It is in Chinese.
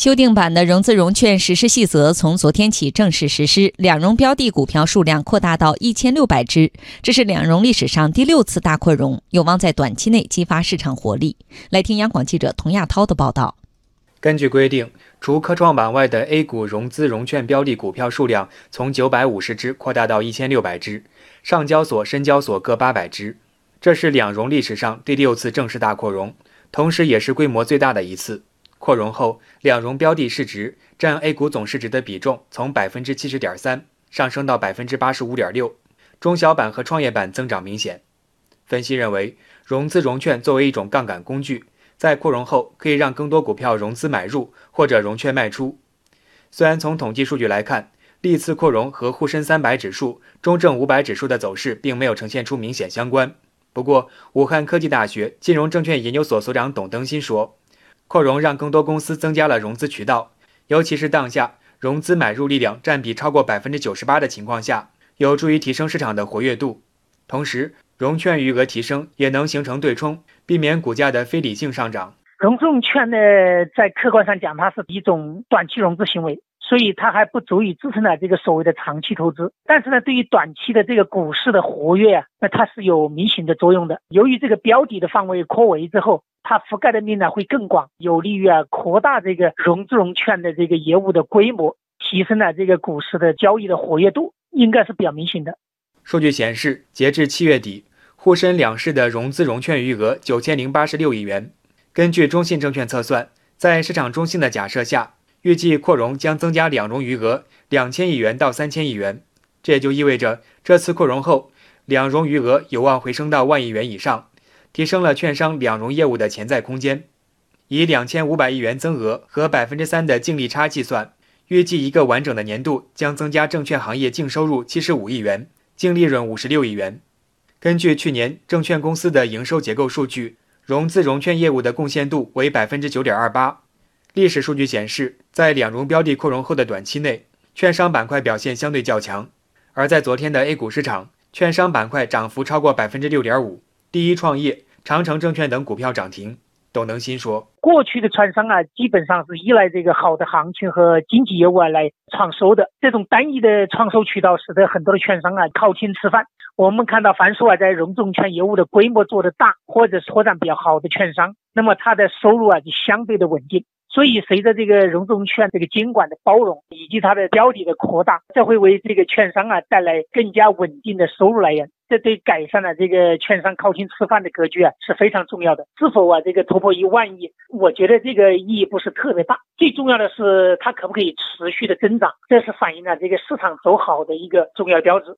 修订版的融资融券实施细则从昨天起正式实施，两融标的股票数量扩大到一千六百只，这是两融历史上第六次大扩容，有望在短期内激发市场活力。来听央广记者童亚涛的报道。根据规定，除科创板外的 A 股融资融券标的股票数量从九百五十只扩大到一千六百只，上交所、深交所各八百只，这是两融历史上第六次正式大扩容，同时也是规模最大的一次。扩容后，两融标的市值占 A 股总市值的比重从百分之七十点三上升到百分之八十五点六，中小板和创业板增长明显。分析认为，融资融券作为一种杠杆工具，在扩容后可以让更多股票融资买入或者融券卖出。虽然从统计数据来看，历次扩容和沪深三百指数、中证五百指数的走势并没有呈现出明显相关。不过，武汉科技大学金融证券研究所所长董登新说。扩容让更多公司增加了融资渠道，尤其是当下融资买入力量占比超过百分之九十八的情况下，有助于提升市场的活跃度。同时，融券余额提升也能形成对冲，避免股价的非理性上涨。融资融券呢，在客观上讲，它是一种短期融资行为。所以它还不足以支撑了这个所谓的长期投资，但是呢，对于短期的这个股市的活跃啊，那它是有明显的作用的。由于这个标的的范围扩围之后，它覆盖的面呢会更广，有利于啊扩大这个融资融券的这个业务的规模，提升了这个股市的交易的活跃度，应该是比较明显的。数据显示，截至七月底，沪深两市的融资融券余额九千零八十六亿元。根据中信证券测算，在市场中性的假设下。预计扩容将增加两融余额两千亿元到三千亿元，这也就意味着这次扩容后，两融余额有望回升到万亿元以上，提升了券商两融业务的潜在空间。以两千五百亿元增额和百分之三的净利差计算，预计一个完整的年度将增加证券行业净收入七十五亿元，净利润五十六亿元。根据去年证券公司的营收结构数据，融资融券业务的贡献度为百分之九点二八。历史数据显示，在两融标的扩容后的短期内，券商板块表现相对较强。而在昨天的 A 股市场，券商板块涨幅超过百分之六点五，第一创业、长城证券等股票涨停。董能新说：“过去的券商啊，基本上是依赖这个好的行情和经济业务啊来创收的。这种单一的创收渠道，使得很多的券商啊靠天吃饭。我们看到，凡是啊在融众券业务的规模做得大，或者是拓展比较好的券商，那么它的收入啊就相对的稳定。”所以，随着这个融资融券这个监管的包容以及它的标的的扩大，这会为这个券商啊带来更加稳定的收入来源。这对改善了这个券商靠天吃饭的格局啊是非常重要的。是否啊这个突破一万亿，我觉得这个意义不是特别大。最重要的是它可不可以持续的增长，这是反映了这个市场走好的一个重要标志。